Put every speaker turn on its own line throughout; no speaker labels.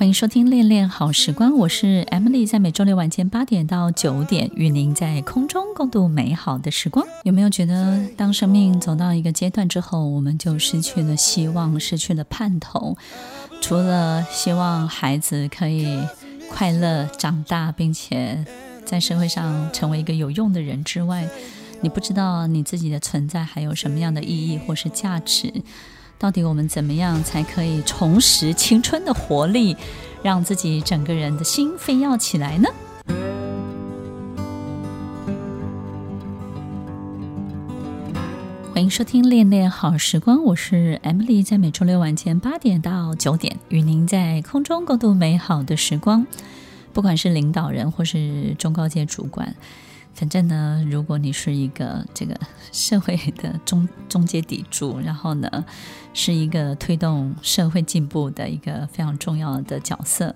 欢迎收听《恋恋好时光》，我是 Emily，在每周六晚间八点到九点，与您在空中共度美好的时光。有没有觉得，当生命走到一个阶段之后，我们就失去了希望，失去了盼头？除了希望孩子可以快乐长大，并且在社会上成为一个有用的人之外，你不知道你自己的存在还有什么样的意义或是价值？到底我们怎么样才可以重拾青春的活力，让自己整个人的心飞跃起来呢？欢迎收听《恋恋好时光》，我是 Emily，在每周六晚间八点到九点，与您在空中共度美好的时光。不管是领导人或是中高阶主管。反正呢，如果你是一个这个社会的中中阶砥柱，然后呢，是一个推动社会进步的一个非常重要的角色，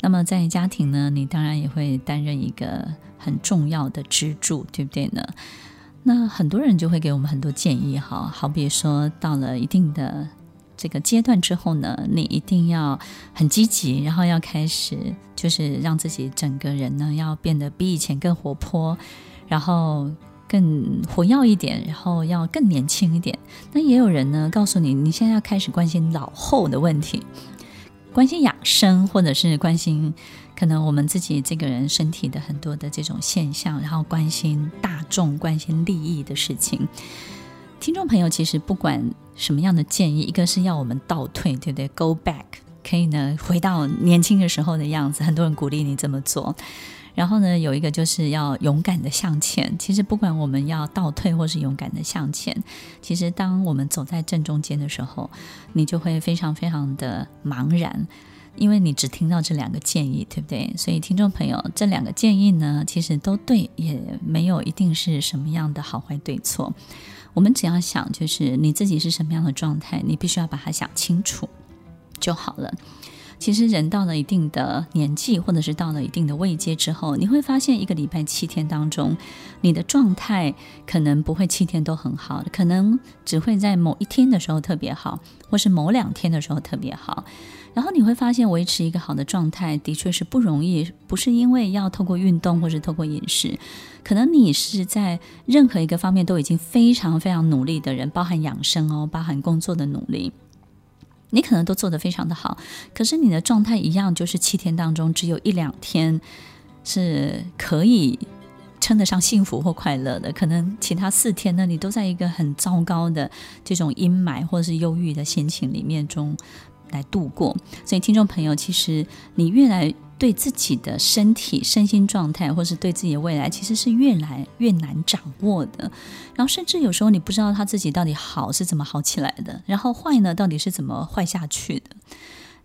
那么在家庭呢，你当然也会担任一个很重要的支柱，对不对呢？那很多人就会给我们很多建议，哈，好比说到了一定的。这个阶段之后呢，你一定要很积极，然后要开始就是让自己整个人呢要变得比以前更活泼，然后更活跃一点，然后要更年轻一点。那也有人呢告诉你，你现在要开始关心老后的问题，关心养生，或者是关心可能我们自己这个人身体的很多的这种现象，然后关心大众、关心利益的事情。听众朋友，其实不管什么样的建议，一个是要我们倒退，对不对？Go back，可以呢回到年轻的时候的样子。很多人鼓励你这么做。然后呢，有一个就是要勇敢的向前。其实不管我们要倒退或是勇敢的向前，其实当我们走在正中间的时候，你就会非常非常的茫然，因为你只听到这两个建议，对不对？所以听众朋友，这两个建议呢，其实都对，也没有一定是什么样的好坏对错。我们只要想，就是你自己是什么样的状态，你必须要把它想清楚就好了。其实人到了一定的年纪，或者是到了一定的位阶之后，你会发现一个礼拜七天当中，你的状态可能不会七天都很好，可能只会在某一天的时候特别好，或是某两天的时候特别好。然后你会发现，维持一个好的状态的确是不容易，不是因为要透过运动或是透过饮食，可能你是在任何一个方面都已经非常非常努力的人，包含养生哦，包含工作的努力，你可能都做得非常的好，可是你的状态一样，就是七天当中只有一两天是可以称得上幸福或快乐的，可能其他四天呢，你都在一个很糟糕的这种阴霾或者是忧郁的心情里面中。来度过，所以听众朋友，其实你越来对自己的身体、身心状态，或是对自己的未来，其实是越来越难掌握的。然后，甚至有时候你不知道他自己到底好是怎么好起来的，然后坏呢，到底是怎么坏下去的。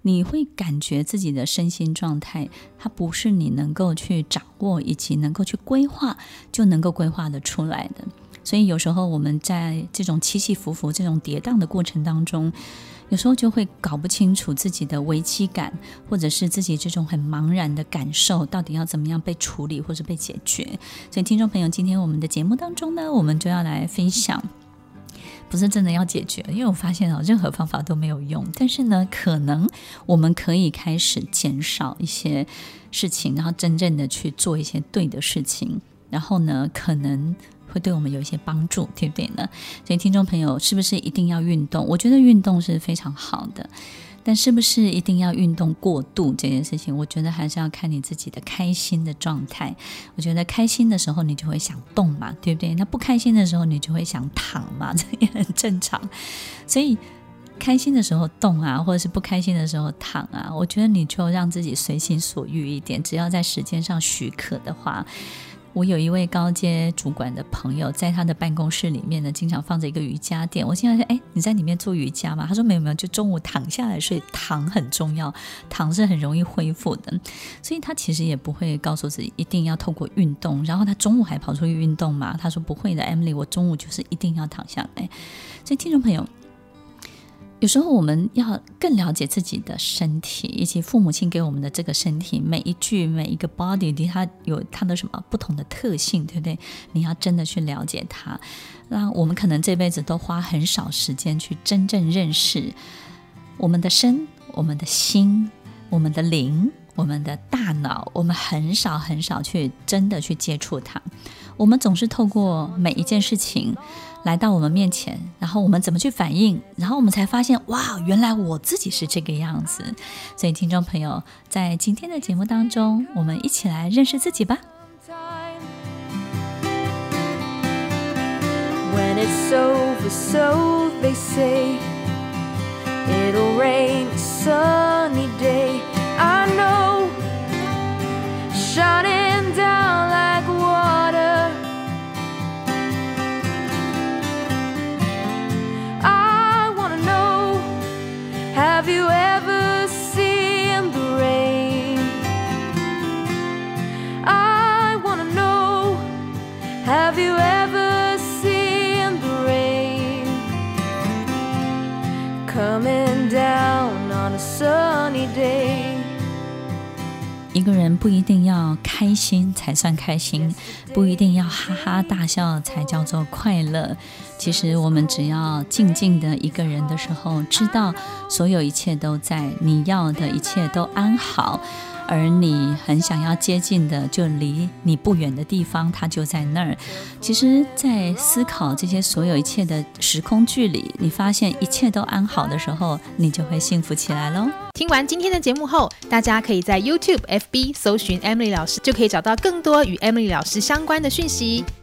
你会感觉自己的身心状态，它不是你能够去掌握以及能够去规划就能够规划得出来的。所以有时候我们在这种起起伏伏、这种跌宕的过程当中，有时候就会搞不清楚自己的危机感，或者是自己这种很茫然的感受，到底要怎么样被处理或者被解决。所以，听众朋友，今天我们的节目当中呢，我们就要来分享，不是真的要解决，因为我发现啊，任何方法都没有用。但是呢，可能我们可以开始减少一些事情，然后真正的去做一些对的事情，然后呢，可能。会对我们有一些帮助，对不对呢？所以听众朋友，是不是一定要运动？我觉得运动是非常好的，但是不是一定要运动过度这件事情？我觉得还是要看你自己的开心的状态。我觉得开心的时候，你就会想动嘛，对不对？那不开心的时候，你就会想躺嘛，这也很正常。所以开心的时候动啊，或者是不开心的时候躺啊，我觉得你就让自己随心所欲一点，只要在时间上许可的话。我有一位高阶主管的朋友，在他的办公室里面呢，经常放着一个瑜伽垫。我经常说：“哎，你在里面做瑜伽吗？”他说：“没有没有，就中午躺下来睡。躺很重要，躺是很容易恢复的。所以他其实也不会告诉自己一定要透过运动。然后他中午还跑出去运动嘛？他说不会的，Emily，我中午就是一定要躺下来。所以听众朋友。”有时候我们要更了解自己的身体，以及父母亲给我们的这个身体，每一具每一个 body，它有它的什么不同的特性，对不对？你要真的去了解它。那我们可能这辈子都花很少时间去真正认识我们的身、我们的心、我们的灵、我们的大脑，我们很少很少去真的去接触它。我们总是透过每一件事情。来到我们面前，然后我们怎么去反应？然后我们才发现，哇，原来我自己是这个样子。所以，听众朋友，在今天的节目当中，我们一起来认识自己吧。一个人不一定要开心才算开心，不一定要哈哈大笑才叫做快乐。其实我们只要静静的一个人的时候，知道所有一切都在，你要的一切都安好。而你很想要接近的，就离你不远的地方，它就在那儿。其实，在思考这些所有一切的时空距离，你发现一切都安好的时候，你就会幸福起来喽。
听完今天的节目后，大家可以在 YouTube、FB 搜寻 Emily 老师，就可以找到更多与 Emily 老师相关的讯息。